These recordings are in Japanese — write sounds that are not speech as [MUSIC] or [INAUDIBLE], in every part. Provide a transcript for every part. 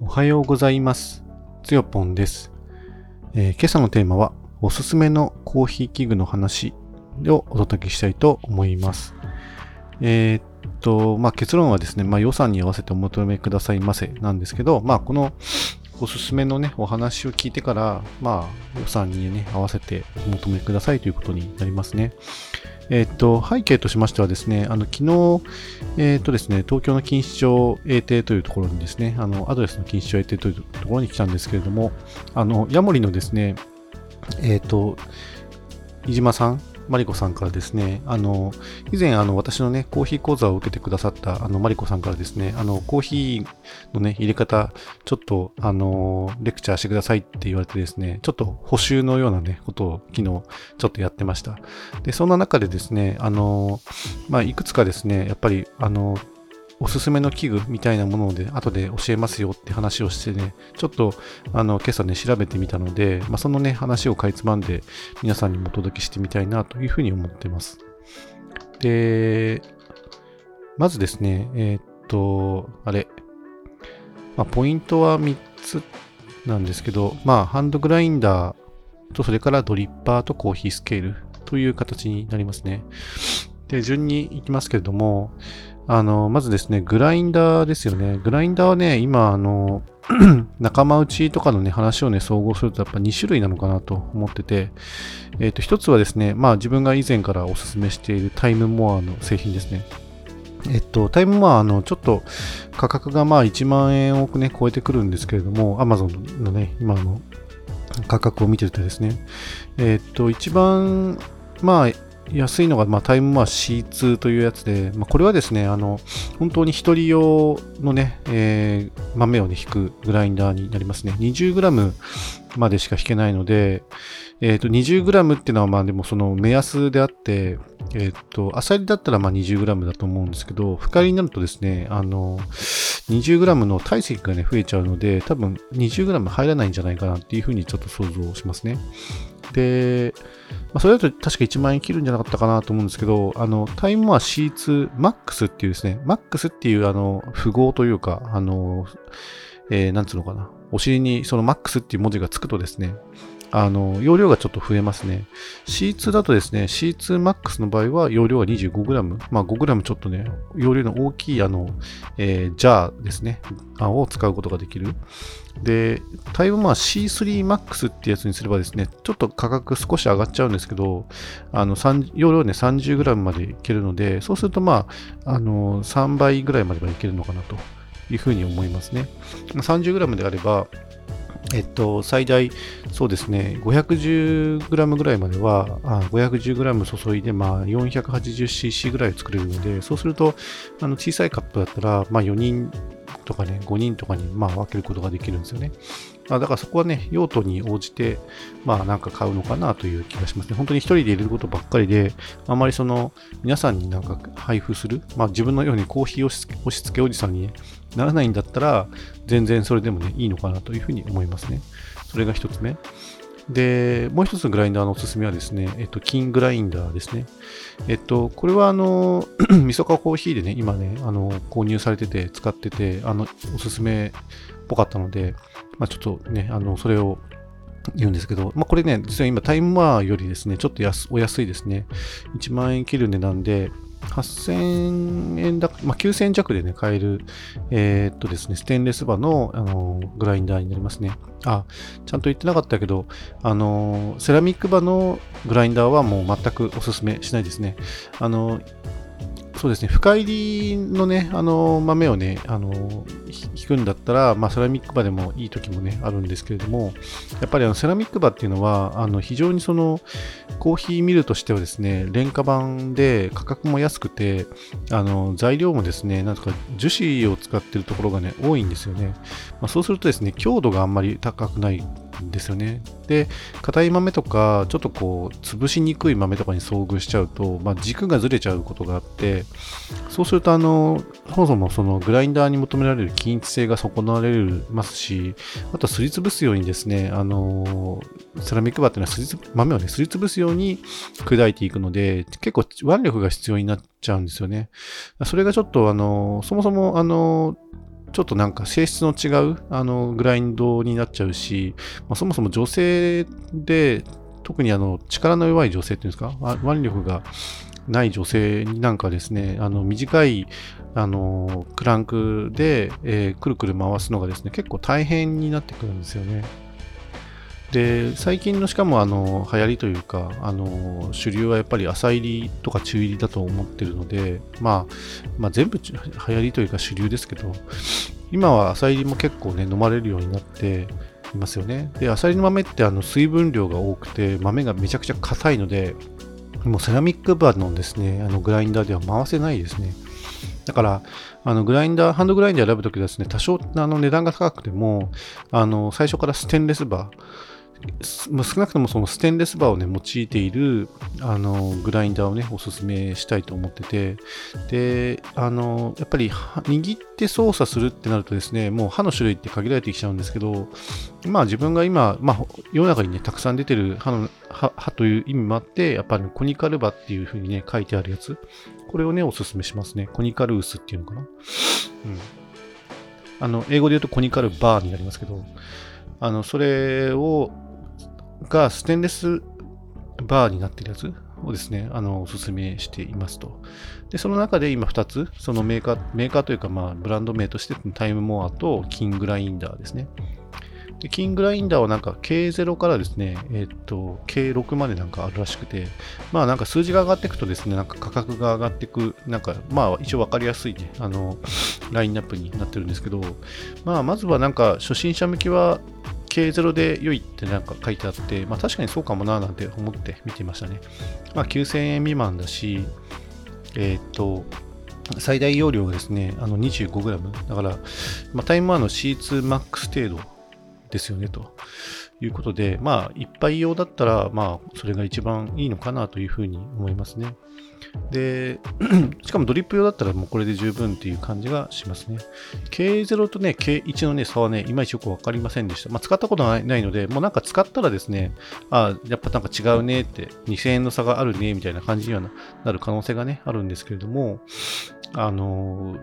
おはようございます。つよぽんです、えー今朝のテーマは、おすすめのコーヒー器具の話をお届けしたいと思います。えーっと、まあ、結論はですね、まあ、予算に合わせてお求めくださいませなんですけど、まあ、このおすすめのね、お話を聞いてから、まあ、予算にね、合わせてお求めくださいということになりますね。えっと、背景としましてはですね、あの、昨日、えっとですね、東京の錦糸町英邸というところにですね、あの、アドレスの錦糸町英邸というところに来たんですけれども、あの、ヤモリのですね、えっと、飯島さん、マリコさんからですね、あの、以前、あの、私のね、コーヒー講座を受けてくださった、あの、マリコさんからですね、あの、コーヒーのね、入れ方、ちょっと、あの、レクチャーしてくださいって言われてですね、ちょっと補修のようなね、ことを昨日、ちょっとやってました。で、そんな中でですね、あの、まあ、いくつかですね、やっぱり、あの、おすすめの器具みたいなもので後で教えますよって話をしてね、ちょっとあの今朝ね調べてみたので、まあ、そのね話をかいつまんで皆さんにもお届けしてみたいなというふうに思ってます。で、まずですね、えーっと、あれ、まあ、ポイントは3つなんですけど、まあ、ハンドグラインダーと、それからドリッパーとコーヒースケールという形になりますね。で、順に行きますけれども、あの、まずですね、グラインダーですよね。グラインダーはね、今、あの、[CLEARS THROAT] 仲間内とかのね、話をね、総合するとやっぱ2種類なのかなと思ってて、えっ、と、一つはですね、まあ自分が以前からお勧めしているタイムモアの製品ですね。えっと、タイムモア、あの、ちょっと価格がまあ1万円をね、超えてくるんですけれども、Amazon のね、今の価格を見てるとですね、えっと、一番、まあ、安いのが、まあ、タイムマー C2 というやつで、まあ、これはですね、あの、本当に一人用のね、えー豆をね、引くグラインダーになりますね。20g までしか引けないので、えっ、と、20g っていうのは、まあでもその目安であって、えっ、と、アサリだったらまあ 20g だと思うんですけど、深入りになるとですね、あの、20g の体積がね、増えちゃうので、多分 20g 入らないんじゃないかなっていうふうにちょっと想像しますね。で、まあ、それだと確か1万円切るんじゃなかったかなと思うんですけど、あの、タイムは C2 Max っていうですね、Max っていうあの、符号というか、あの、えーなんつうのかな、お尻にその Max っていう文字がつくとですね、あの、容量がちょっと増えますね。C2 だとですね、C2 Max の場合は容量が 25g。まあ 5g ちょっとね、容量の大きいあの、えージャーですね、を使うことができる。で、タイムまあ C3 Max ってやつにすればですね、ちょっと価格少し上がっちゃうんですけど、あの、容量ね 30g までいけるので、そうするとまあ、あの、3倍ぐらいまではいけるのかなというふうに思いますね。30g であれば、えっと、最大、そうですね、510g ぐらいまでは、510g 注いで、まあ、480cc ぐらい作れるので、そうすると、あの小さいカップだったら、まあ、4人とかね、5人とかに、まあ、分けることができるんですよね。あだからそこはね、用途に応じて、まあ、なんか買うのかなという気がしますね。本当に一人で入れることばっかりで、あまりその、皆さんになんか配布する、まあ、自分のようにコーヒー押し押し付けおじさんに、ね、ならないんだったら、全然それでもね、いいのかなというふうに思いますね。それが一つ目。で、もう一つのグラインダーのおすすめはですね、えっと、金グラインダーですね。えっと、これはあの、みそかコーヒーでね、今ね、あの、購入されてて、使ってて、あの、おすすめっぽかったので、まあちょっとね、あの、それを言うんですけど、まあこれね、実は今タイムワーよりですね、ちょっとお安いですね。1万円切る値段で、8000円だ、まあ、9000弱でね、買える、えーっとですね、ステンレス刃の、あのグラインダーになりますね。あ、ちゃんと言ってなかったけど、あのセラミック刃のグラインダーはもう全くおすすめしないですね。あのそうですね、深入りのね、あの豆をね、あの引くんだったら、まあ、セラミック刃でもいい時もね、あるんですけれども、やっぱりあのセラミック刃っていうのは、あの非常にそのコーヒーミルとしてはですね、廉価版で価格も安くて、あの材料もですね、なんとか樹脂を使ってるところがね、多いんですよね。まあ、そうするとですね、強度があんまり高くないですよね。で、硬い豆とか、ちょっとこう、潰しにくい豆とかに遭遇しちゃうと、まあ、軸がずれちゃうことがあって、そうすると、あの、そもそもそのグラインダーに求められる均一性が損なわれますし、あとはすりつぶすようにですね、あの、セラミックバーっていうのはすりつ豆をね、すりつぶすように砕いていくので、結構腕力が必要になっちゃうんですよね。それがちょっと、あの、そもそも、あの、ちょっとなんか性質の違うあのグラインドになっちゃうし、まあ、そもそも女性で特にあの力の弱い女性っていうんですか？腕力がない女性になんかですね、あの短いあのクランクで、えー、くるくる回すのがですね、結構大変になってくるんですよね。で、最近のしかもあの流行りというか、あの主流はやっぱり浅入りとか中入りだと思ってるので、まあ、まあ、全部流行りというか主流ですけど、今は浅入りも結構ね、飲まれるようになっていますよね。で、浅入りの豆ってあの水分量が多くて、豆がめちゃくちゃ硬いので、もうセラミックバーのですね、あのグラインダーでは回せないですね。だから、あのグラインダー、ハンドグラインダー選ぶときはですね、多少あの値段が高くても、あの最初からステンレスバー、ま少なくともそのステンレスバーをね、用いている、あの、グラインダーをね、おすすめしたいと思ってて、で、あの、やっぱり、握って操作するってなるとですね、もう刃の種類って限られてきちゃうんですけど、まあ自分が今、まあ世の中にね、たくさん出てる刃の、刃という意味もあって、やっぱりコニカルバっていう風にね、書いてあるやつ、これをね、おすすめしますね。コニカルウスっていうのかな。うん。あの、英語で言うとコニカルバーになりますけど、あの、それをがステンレスバーになってるやつをですね、あの、おすすめしていますと。で、その中で今2つ、そのメーカー、メーカーというか、まあ、ブランド名としてタイムモアとキングラインダーですね。で、キングラインダーはなんか K0 からですね、えっ、と、K6 までなんかあるらしくて、まあなんか数字が上がっていくとですね、なんか価格が上がっていく、なんかまあ一応わかりやすいね、あの、ラインナップになってるんですけど、まあまずはなんか初心者向きは K0 で良いってなんか書いてあって、まあ確かにそうかもななんて思って見てましたね。まあ9000円未満だし、えっ、と、最大容量がですね、あの 25g。だから、まあ、タイムワンの C2MAX 程度ですよね、ということで、まあ、一杯用だったら、まあ、それが一番いいのかなというふうに思いますね。で、[CLEARS THROAT] しかもドリップ用だったらもうこれで十分っていう感じがしますね。K0 とね、K1 のね、差はね、いまいちよくわかりませんでした。まあ、使ったことないので、もうなんか使ったらですね、あやっぱなんか違うねって、2000円の差があるね、みたいな感じにはなる可能性がね、あるんですけれども、あの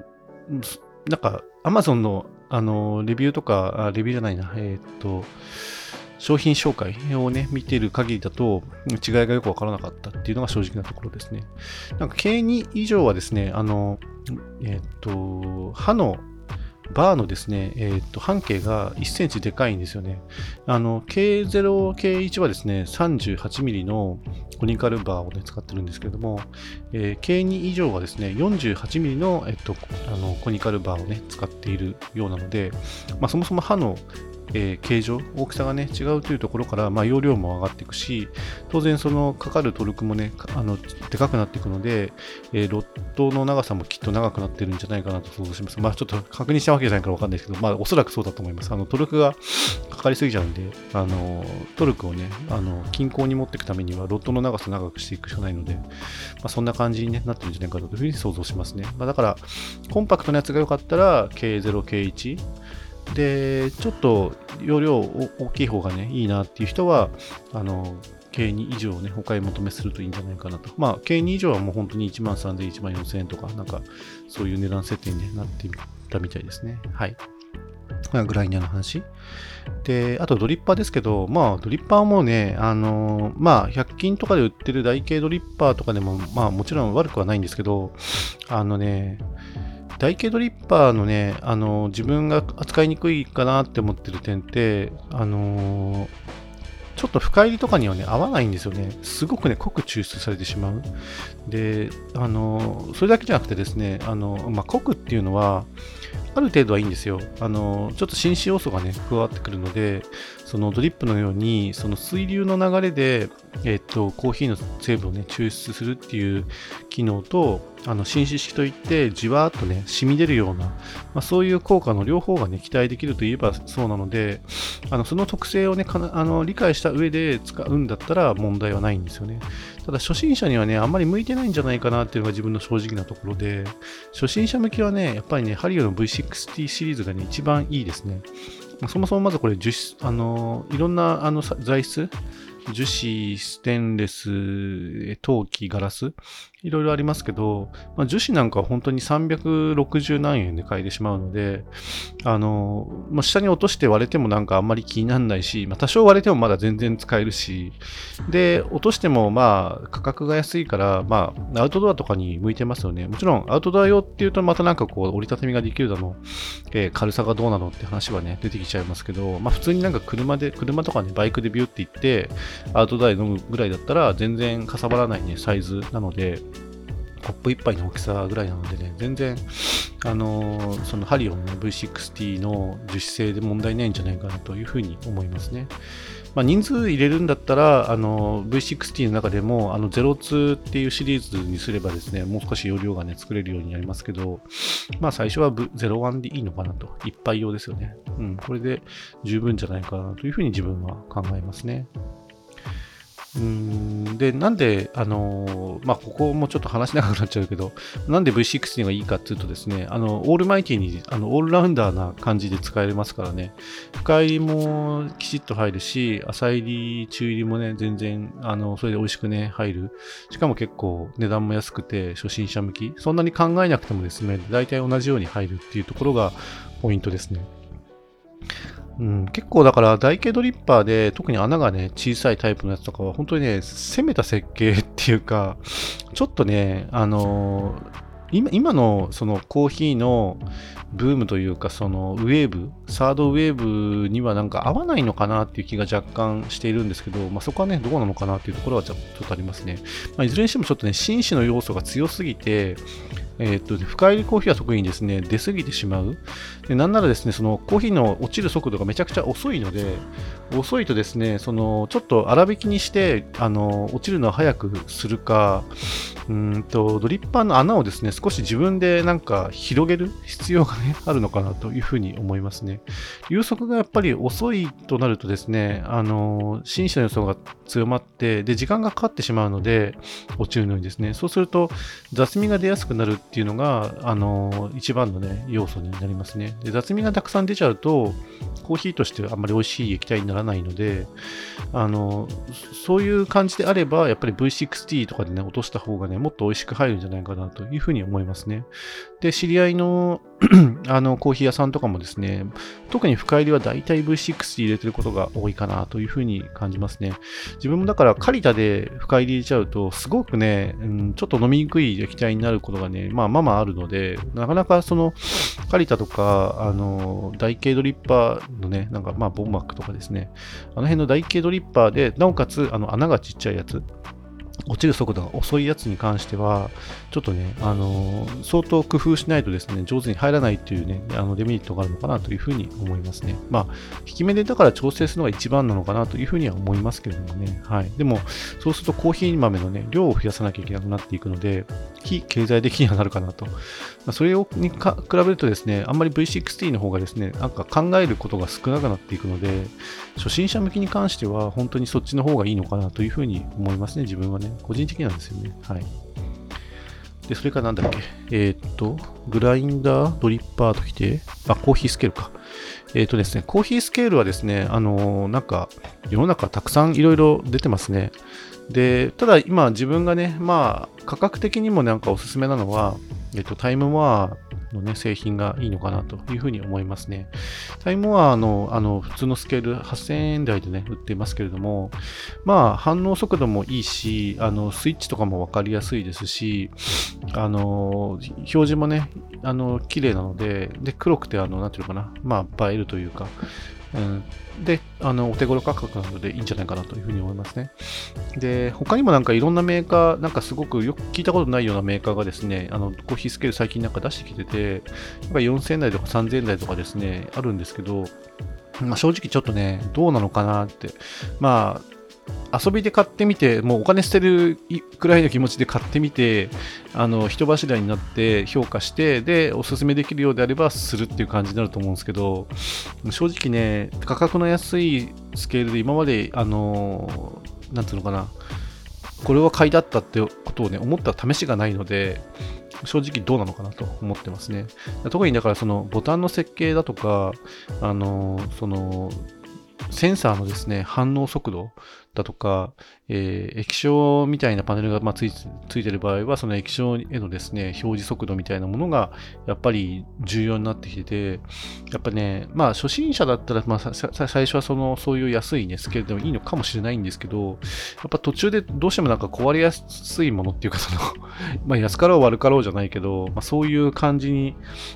なんか、Amazon の、あのレビューとか、レビューじゃないな、えー、っと、商品紹介をね、見てる限りだと、違いがよくわからなかったっていうのが正直なところですね。なんか K2 以上はですね、あの、えっ、と、刃のバーのですね、えー、と半径が1センチでかいんですよね。あの K0、K1 はですね、38ミリのコニカルバーを、ね、使ってるんですけれども、えー、K2 以上はですね、48ミリの,、えっと、あのコニカルバーを、ね、使っているようなので、まあ、そもそも刃のえー、形状、大きさがね、違うというところから、まあ、容量も上がっていくし、当然そのかかるトルクもね、あの、でかくなっていくので、えー、ロッドの長さもきっと長くなってるんじゃないかなと想像します。まあ、ちょっと確認したわけじゃないからわかんないですけど、まあ、おそらくそうだと思います。あの、トルクがかかりすぎちゃうんで、あの、トルクをね、あの、均衡に持っていくためには、ロッドの長さ長くしていくしかないので、まあ、そんな感じに、なってるんじゃないかなというふうに想像しますね。まあ、だから、コンパクトなやつが良かったら、K0、K1、で、ちょっと容量大きい方がね、いいなっていう人は、あの、K2 以上ね、お買い求めするといいんじゃないかなと。まあ、K2 以上はもう本当に1万3000、1万4000円とか、なんか、そういう値段設定に、なってみたみたいですね。はい。グラインダーの話。で、あとドリッパーですけど、まあ、ドリッパーもね、あの、まあ、100均とかで売ってる台形ドリッパーとかでも、まあ、もちろん悪くはないんですけど、あのね、台形ドリッパーのね、あの自分が扱いにくいかなって思ってる点って、あのちょっと深入りとかにはね、合わないんですよね。すごくね、濃く抽出されてしまう。で、あのそれだけじゃなくてですね、あのまあ、濃くっていうのは、ある程度はいいんですよ。あの、ちょっと紳士要素がね、加わってくるので、そのドリップのように、その水流の流れで、えっと、コーヒーの成分をね、抽出するっていう機能と、あの、紳士式といって、じわーっとね、染み出るような、まあ、そういう効果の両方がね、期待できるといえばそうなので、あの、その特性をね、あの理解した上で使うんだったら問題はないんですよね。ただ、初心者にはね、あんまり向いてないんじゃないかなっていうのが自分の正直なところで、初心者向きはね、やっぱりね、ハリオの V60 シリーズがね、一番いいですね。そもそもまずこれ樹脂、あの、いろんなあの材質、樹脂、ステンレス、陶器、ガラス、いろいろありますけど、まあ、樹脂なんかは本当に360何円で買えてしまうので、あの、まあ、下に落として割れてもなんかあんまり気にならないし、まあ、多少割れてもまだ全然使えるし、で、落としてもまあ価格が安いから、まあアウトドアとかに向いてますよね。もちろんアウトドア用っていうとまたなんかこう折りたたみができるだの、えー、軽さがどうなのって話はね、出てきちゃいますけど、まあ普通になんか車で、車とかね、バイクでビューって行って、アウトドアで飲むぐらいだったら全然かさばらないね、サイズなので、コップ1杯の大きさぐらいなのでね、全然、あのー、そのハリオンの V60 の樹脂製で問題ないんじゃないかなというふうに思いますね。まあ、人数入れるんだったら、あの V60 の中でも、あの02っていうシリーズにすればですね、もう少し容量がね、作れるようになりますけど、まあ最初は01でいいのかなと。一杯用ですよね。うん、これで十分じゃないかなというふうに自分は考えますね。うんで、なんで、あのまあ、ここもちょっと話し長くなっちゃうけど、なんで V60 がいいかっていうとですね、あの、オールマイティに、あの、オールラウンダーな感じで使えますからね、深入りもきちっと入るし、浅入り、中入りもね、全然、あの、それで美味しくね、入る。しかも結構値段も安くて、初心者向き。そんなに考えなくてもですね、大体同じように入るっていうところがポイントですね。うん、結構だから台形ドリッパーで特に穴がね小さいタイプのやつとかは本当にね攻めた設計っていうかちょっとねあのー今今のそのコーヒーのブームというかそのウェーブサードウェーブにはなんか合わないのかなっていう気が若干しているんですけど、まあ、そこはねどうなのかなっていうところはちょっとありますね、まあ、いずれにしてもちょっとね紳士の要素が強すぎてえー、っと、深入りコーヒーは特にですね、出過ぎてしまう。でなんならですね、そのコーヒーの落ちる速度がめちゃくちゃ遅いので、遅いとですね、そのちょっと粗挽きにして、あの、落ちるのを早くするか、うんと、ドリッパーの穴をですね、少し自分でなんか広げる必要がね、あるのかなというふうに思いますね。流速がやっぱり遅いとなるとですね、あの、紳士の予想が強まって、で、時間がかかってしまうので、落ちるのにですね、そうすると雑味が出やすくなるってっていうのが、あの、一番のね、要素になりますね。で、雑味がたくさん出ちゃうと、コーヒーとしてあんまり美味しい液体にならないので、あの、そういう感じであれば、やっぱり V60 とかでね、落とした方がね、もっと美味しく入るんじゃないかなというふうに思いますね。で、知り合いの [CLEARS THROAT] あのコーヒー屋さんとかもですね、特に深入りは大体 V60 入れてることが多いかなというふうに感じますね。自分もだからカリタで深入り入れちゃうと、すごくね、うん、ちょっと飲みにくい液体になることがね、まあまあまああるので、なかなかそのカリタとか、あの、台形ドリッパーのね、なんかまあボンマックとかですね、あの辺の台形ドリッパーで、なおかつあの穴がちっちゃいやつ、落ちる速度が遅いやつに関しては、ちょっとね、あのー、相当工夫しないとですね、上手に入らないっていうね、あのデメリットがあるのかなというふうに思いますね。まあ、引き目でだから調整するのが一番なのかなというふうには思いますけれどもね。はい。でも、そうするとコーヒー豆のね、量を増やさなきゃいけなくなっていくので、非経済的にはなるかなと。まあ、それをに比べるとですね、あんまり V60 の方がですね、なんか考えることが少なくなっていくので、初心者向きに関しては本当にそっちの方がいいのかなというふうに思いますね、自分はね個人的なんですよね。はい。で、それからなんだっけ？えー、っと、グラインダー、ドリッパーときて、あ、コーヒースケールか。えー、っとですね、コーヒースケールはですね、あのー、なんか、世の中たくさんいろいろ出てますね。で、ただ今自分がね、まあ、価格的にもなんかおすすめなのは、えっと、タイムモアのね、製品がいいのかなというふうに思いますね。タイムはあの、あの、普通のスケール8000円台でね、売ってますけれども、まあ、反応速度もいいし、あの、スイッチとかもわかりやすいですし、あの、表示もね、あの、綺麗なので、で、黒くて、あの、なんていうのかな、まあ、映えるというか、うん、で、あの、お手頃価格なのでいいんじゃないかなというふうに思いますね。で、他にもなんかいろんなメーカー、なんかすごくよく聞いたことないようなメーカーがですね、あの、コーヒースケール最近なんか出してきてて、なんか4000台とか3000台とかですね、あるんですけど、まあ、正直ちょっとね、どうなのかなって。まあ、遊びで買ってみて、もうお金捨てるくらいの気持ちで買ってみて、あの人柱になって評価して、で、おすすめできるようであればするっていう感じになると思うんですけど、正直ね、価格の安いスケールで今まで、あの、なんていうのかな、これは買いだったってことをね、思った試しがないので、正直どうなのかなと思ってますね。特にだからそのボタンの設計だとか、あの、その、センサーのですね、反応速度だとか、えー、液晶みたいなパネルが、まあ、ついついてる場合は、その液晶へのですね、表示速度みたいなものが、やっぱり重要になってきてて、やっぱね、まあ、初心者だったら、まあ、最初はその、そういう安いね、スケールでもいいのかもしれないんですけど、やっぱ途中でどうしてもなんか壊れやすいものっていうか、その [LAUGHS] まあ、安かろう悪かろうじゃないけど、まあ、そういう感じに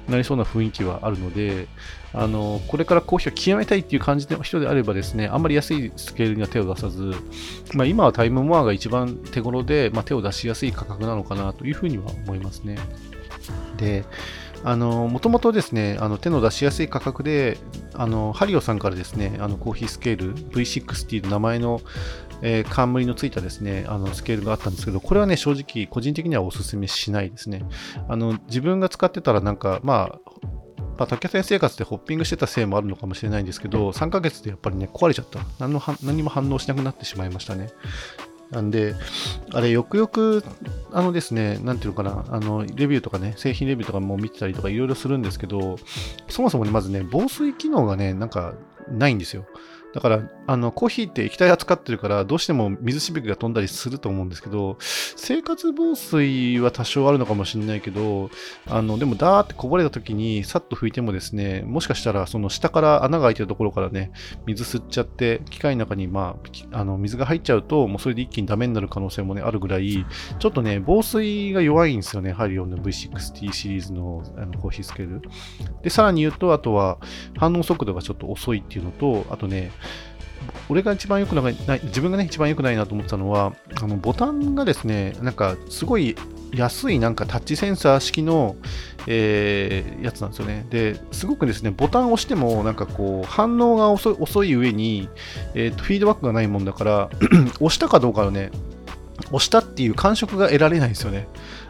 なりそうな雰囲気はあるので、あの、これからコーヒーを極めたいっていう感じの人であればですね、あんまり安いスケールには手を出さず、まあ、今はタイムモアが一番手頃で、まあ、手を出しやすい価格なのかなというふうには思いますね。で、あの、もともとですね、あの手の出しやすい価格で、あの、ハリオさんからですね、あのコーヒースケール V60 の名前の、えー、冠のついたですね、あのスケールがあったんですけど、これはね、正直、個人的にはお勧めしないですね。あの、自分が使ってたらなんか、まあ、まあ、竹谷生活でホッピングしてたせいもあるのかもしれないんですけど、3ヶ月でやっぱりね、壊れちゃった。何の何も反応しなくなってしまいましたね。なんで、あれ、よくよく、あのですね、なんていうのかな、あの、レビューとかね、製品レビューとかも見てたりとかいろいろするんですけど、そもそもね、まずね、防水機能がね、なんか、ないんですよ。だから、あの、コーヒーって液体扱ってるから、どうしても水しぶきが飛んだりすると思うんですけど、生活防水は多少あるのかもしれないけど、あの、でもダーってこぼれた時に、さっと拭いてもですね、もしかしたら、その下から穴が開いてるところからね、水吸っちゃって、機械の中に、まあ、あの、水が入っちゃうと、もうそれで一気にダメになる可能性もね、あるぐらい、ちょっとね、防水が弱いんですよね、ハリオンの V6T シリーズのあのコーヒースケール。で、さらに言うと、あとは、反応速度がちょっと遅いっていうのと、あとね、俺が一番良くない、自分がね、一番良くないなと思ってたのは、あのボタンがですね、なんかすごい安いなんかタッチセンサー式の、えー、やつなんですよね。で、すごくですね、ボタンを押しても、なんかこう、反応が遅い遅い上に、えーと、フィードバックがないもんだから、[CLEARS THROAT] 押したかどうかをね、押したっていう感触が得られないんですよね。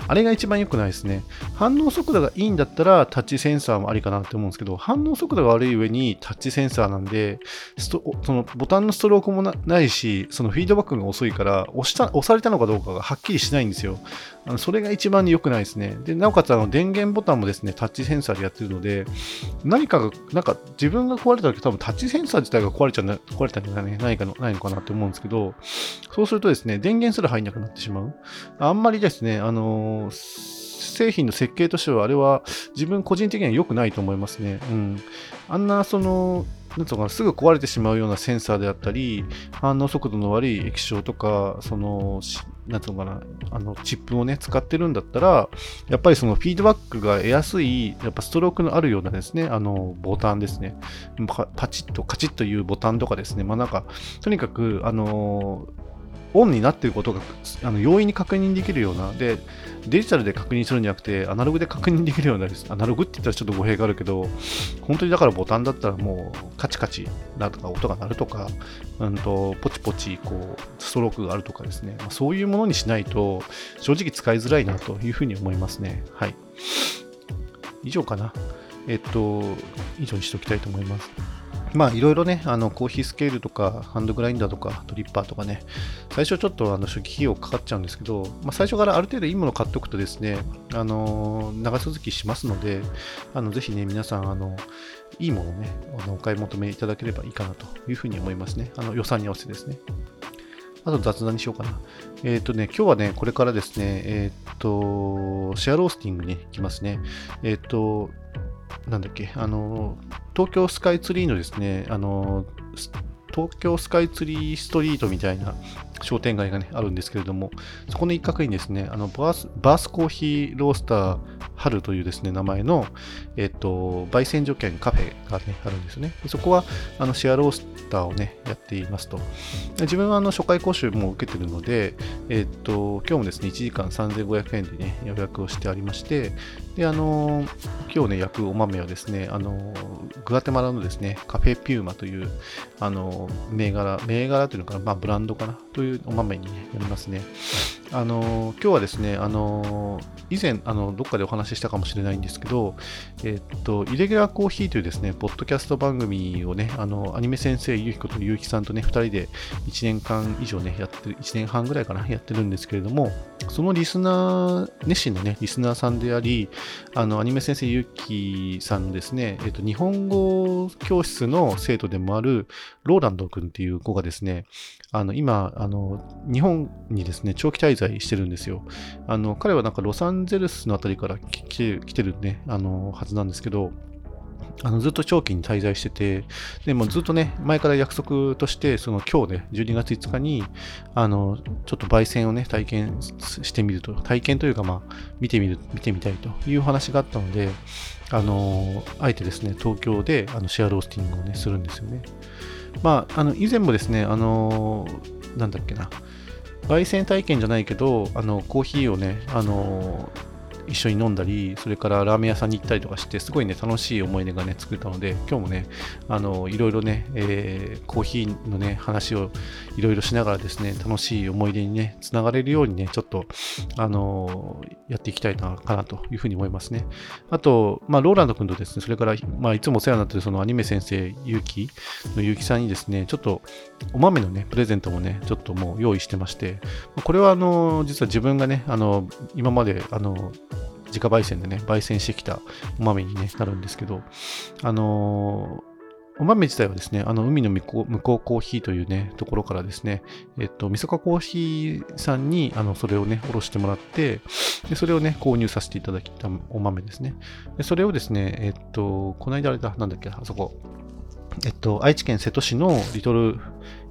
あれが一番良くないですね。反応速度がいいんだったらタッチセンサーもありかなって思うんですけど、反応速度が悪い上にタッチセンサーなんで、そのボタンのストロークもないし、そのフィードバックが遅いから、押した押されたのかどうかがはっきりしないんですよ。あのそれが一番良くないですね。で、なおかつあの電源ボタンもですね、タッチセンサーでやってるので、何かが、なんか自分が壊れた時多分タッチセンサー自体が壊れちゃう壊れたんじゃないかのないのかなって思うんですけど、そうするとですね、電源すら入んなくなってしまう。あんまりですね、あのー製品の設計としては、あれは自分個人的には良くないと思いますね。うん。あんな、その、なんとかすぐ壊れてしまうようなセンサーであったり、反応速度の悪い液晶とか、その、なんつうのかな、あの、チップをね、使ってるんだったら、やっぱりそのフィードバックが得やすい、やっぱストロークのあるようなですね、あの、ボタンですね。パチッと、カチッというボタンとかですね、まあなんか、とにかく、あのオンになっていることがあの容易に確認できるような、で、デジタルで確認するんじゃなくて、アナログで確認できるようなです。アナログって言ったらちょっと語弊があるけど、本当にだからボタンだったらもうカチカチなとか音が鳴るとか、うんと、ポチポチこうストロークがあるとかですね、ま、そういうものにしないと正直使いづらいなというふうに思いますね。はい。以上かな。えっと、以上にしておきたいと思います。まあいろいろね、あのコーヒースケールとかハンドグラインダーとかトリッパーとかね、最初ちょっとあの初期費用かかっちゃうんですけど、まあ、最初からある程度いいもの買っておくとですね、あの長続きしますので、あのぜひね、皆さん、あのいいものをね、あのお買い求めいただければいいかなというふうに思いますね。あの予算に合わせてですね。あと雑談にしようかな。えっ、ー、とね、今日はね、これからですね、えっ、ー、と、シェアロースティングに行きますね。えっ、ー、と、なんだっけ、あの、東京スカイツリーのですね、あの、東京スカイツリーストリートみたいな商店街がね、あるんですけれども、そこの一角にですね、あのバースバースコーヒーロースター春というですね、名前の、えっと、焙煎所兼カフェがね、あるんですね。そこは、あの、シェアロースターをね、やっていますと。自分はあの初回講習も受けてるので、えっと、今日もですね、1時間3500円でね、予約をしてありまして、で、あの、今日ね、焼くお豆はですね、あの、グアテマラのですね、カフェピューマという、あの、銘柄、銘柄というのかな、まあ、ブランドかな、というお豆に、ね、なりますね。あの今日はですね、あの以前あのどっかでお話ししたかもしれないんですけど、えっと、イレギュラーコーヒーというですね、ポッドキャスト番組をね、あのアニメ先生、ゆうひことゆうきさんとね、2人で1年間以上ね、やってる、1年半ぐらいかな、やってるんですけれども、そのリスナー、熱心なね、リスナーさんであり、あのアニメ先生、ゆうきさんのですね、えっと、日本語教室の生徒でもあるローランド君っていう子がですね、あの今あの、日本にですね、長期滞在してるんですよ。あの彼はなんかロサンゼルスのあたりから来て来てるね、あのはずなんですけど、あのずっと長期に滞在してて、でもずっとね、前から約束として、その今日ね、12月5日に、あの、ちょっと焙煎をね、体験してみると、体験というか、まあ、見てみる、見てみたいという話があったので、あの、あえてですね、東京であのシェアロースティングをね、するんですよね。まあ、あの、以前もですね、あの、なんだっけな、焙煎体験じゃないけど、あの、コーヒーをね、あの、一緒に飲んだり、それからラーメン屋さんに行ったりとかして、すごいね、楽しい思い出がね、作れたので、今日もね、あの、いろいろね、えー、コーヒーのね、話をいろいろしながらですね、楽しい思い出にね、つながれるようにね、ちょっと、あの、やっていきたいな、かなというふうに思いますね。あと、まあ、ローランド君とですね、それから、まあ、いつもお世話になってるそのアニメ先生、ゆうきのゆうきさんにですね、ちょっと、お豆のね、プレゼントもね、ちょっともう用意してまして、これはあの、実は自分がね、あの、今まで、あの、自家焙煎でね、焙煎してきたお豆に、ね、なるんですけど、あのーお豆自体はですね、あの、海の向こうコーヒーというね、ところからですね、えっと、みそかコーヒーさんに、あの、それをね、おろしてもらって、で、それをね、購入させていただいたお豆ですね。で、それをですね、えっと、この間あれだ、なんだっけ、あそこ、えっと、愛知県瀬戸市のリトル、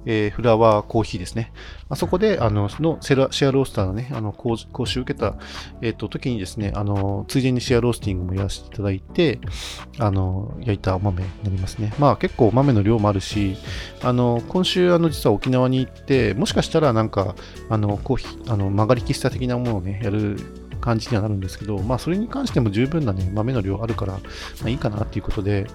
えー、フラワーコーヒーですね。あそこで、あの、のシェアロースターのね、あの、講講習受けた、えっと、時にですね、あの、ついでにシェアロースティングもやらせていただいて、あの、焼いたお豆になりますね。まあ、結構豆の量もあるし、あの、今週、あの、実は沖縄に行って、もしかしたらなんか、あの、コーヒー、あの、曲がり喫茶的なものをね、やる感じにはなるんですけど、まあ、それに関しても十分なね、豆の量あるから、まあ、いいかなっていうことで、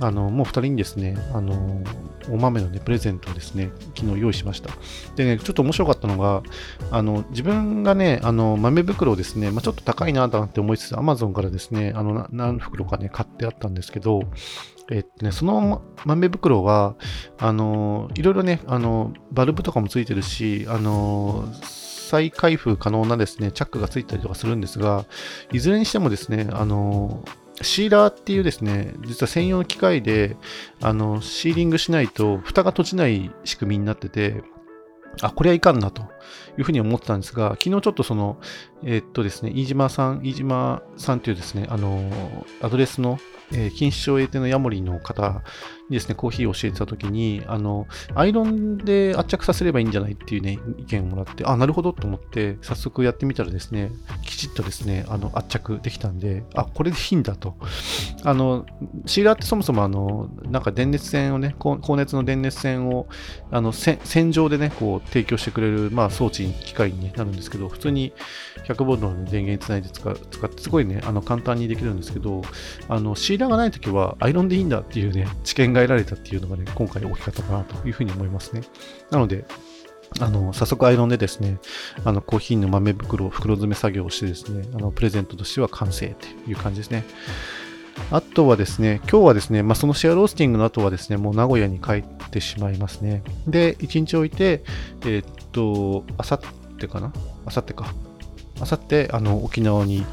あの、もう2人にですね、あの、お豆のね、プレゼントをですね、昨日用意しました。でね、ちょっと面白かったのが、あの、自分がね、あの、豆袋をですね、まあ、ちょっと高いなとって思いつつ、Amazon からですね、あの、何袋かね、買ってあったんですけど、えっとね、その豆袋は、あの、いろいろね、あの、バルブとかもついてるし、あの、再開封可能なですね、チャックがついたりとかするんですが、いずれにしてもですね、あの、シーラーっていうですね、実は専用の機械で、あの、シーリングしないと、蓋が閉じない仕組みになってて、あ、これはいかんなというふうに思ってたんですが、昨日ちょっとその、えー、っとですね、飯島さん、飯島さんというですね、あの、アドレスの、えー、錦糸町営店のヤモリの方にですね、コーヒーを教えてたときに、あの、アイロンで圧着させればいいんじゃないっていうね、意見をもらって、あ、なるほどと思って、早速やってみたらですね、きちっとですね、あの、圧着できたんで、あ、これでいいんだと。あの、シーラーってそもそもあの、なんか電熱線をね、高熱の電熱線を、あの、線状でね、こう、提供してくれる、まあ、装置、機械になるんですけど、普通に100ボルトの電源つないで使使って、すごいね、あの、簡単にできるんですけど、あの、シーラーがないときは、アイロンでいいんだっていうね、知見がえられたっていうのがね、今回大きかったかなというふうに思いますね。なので、あの、早速アイロンでですね、あの、コーヒーの豆袋袋詰め作業をしてですね、あの、プレゼントとしては完成という感じですね。あとはですね、今日はですね、まあ、そのシェアロースティングの後はですね、もう名古屋に帰ってしまいますね。で、1日置いて、えー、っと、あさってかな？あさってか。あさって、あの、沖縄に、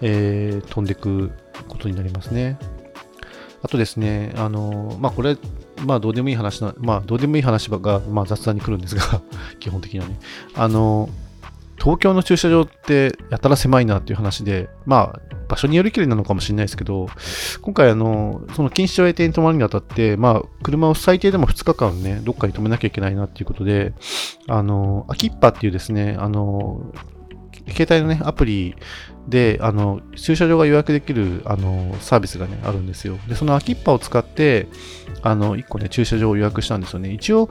えー、飛んでいくことになりますね。あとですね、あの、まあ、これ、まあ、どうでもいい話な、まあ、どうでもいい話が、まあ、雑談に来るんですが [LAUGHS] 基本的にはね。あの、東京の駐車場ってやたら狭いなっていう話で、まあ、場所によりきりなのかもしれないですけど、今回、あの、その錦糸町営店に泊まるにあたって、まあ、車を最低でも2日間ね、どっかに止めなきゃいけないなっていうことで、あの、アキッパっていうですね、あの、携帯のね、アプリで、あの、駐車場が予約できる、あの、サービスがね、あるんですよ。で、そのアキッパを使って、あの、1個ね、駐車場を予約したんですよね。一応、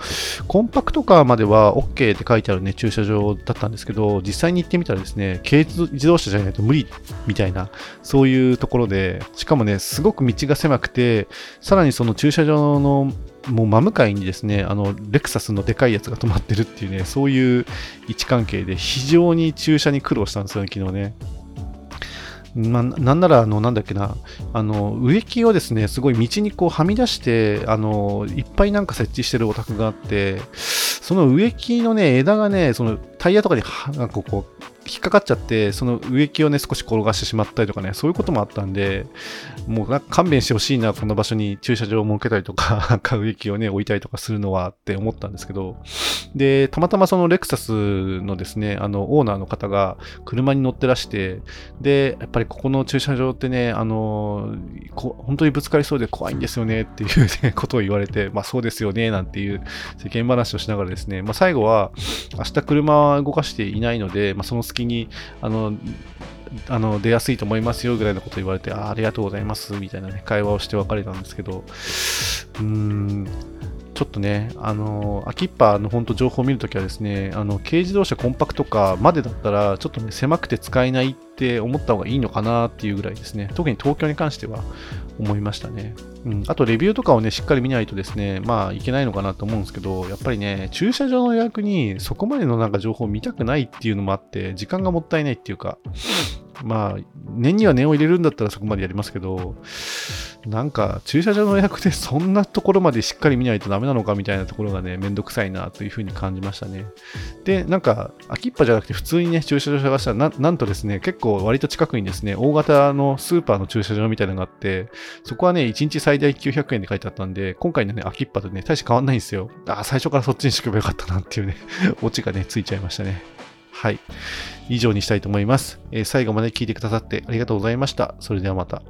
コンパクトカーまでは OK って書いてあるね、駐車場だったんですけど、実際に行ってみたらですね、軽自動車じゃないと無理みたいな、そういうところで、しかもね、すごく道が狭くて、さらにその駐車場のもう真向かいにですね、あの、レクサスのでかいやつが止まってるっていうね、そういう位置関係で非常に駐車に苦労したんですよね、昨日ね。ま、なんなら、あの、なんだっけな、あの、植木をですね、すごい道にこうはみ出して、あの、いっぱいなんか設置してるお宅があって、その植木のね、枝がね、そのタイヤとかになんかこう、引っかかっちゃって、その植木をね、少し転がしてしまったりとかね、そういうこともあったんで、もう勘弁してほしいな、この場所に駐車場を設けたりとか、[LAUGHS] 植木をね、置いたりとかするのはって思ったんですけど、で、たまたまそのレクサスのですね、あの、オーナーの方が車に乗ってらして、で、やっぱりここの駐車場ってね、あの、こ本当にぶつかりそうで怖いんですよねっていう、ね、[LAUGHS] ことを言われて、まあそうですよね、なんていう世間話をしながらですね、まあ最後は、明日車は動かしていないので、まあその月に、あの、あの出やすいと思いますよぐらいのこと言われてあ、ありがとうございますみたいな、ね、会話をして別れたんですけど、うーん、ちょっとね、あの、アキッパーの本当情報を見るときはですね、あの、軽自動車コンパクトカーまでだったら、ちょっとね、狭くて使えないって思った方がいいのかなっていうぐらいですね、特に東京に関しては思いましたね。うん、あと、レビューとかをね、しっかり見ないとですね、まあ、いけないのかなと思うんですけど、やっぱりね、駐車場の予約にそこまでのなんか情報を見たくないっていうのもあって、時間がもったいないっていうか、まあ、念には念を入れるんだったらそこまでやりますけど、なんか駐車場の予約でそんなところまでしっかり見ないとダメなのかみたいなところがね、めんどくさいなというふうに感じましたね。で、なんか、秋っぱじゃなくて普通にね、駐車場探したらな、んとですね、結構割と近くにですね、大型のスーパーの駐車場みたいなのがあって、そこはね、1日最大900円で書いてあったんで、今回のね、秋っぱとね、大して変わんないんですよ。あ、最初からそっちにしとけばよかったなっていうね、[LAUGHS] オチがね、ついちゃいましたね。はい。以上にしたいと思います。えー、最後まで聞いてくださってありがとうございました。それではまた。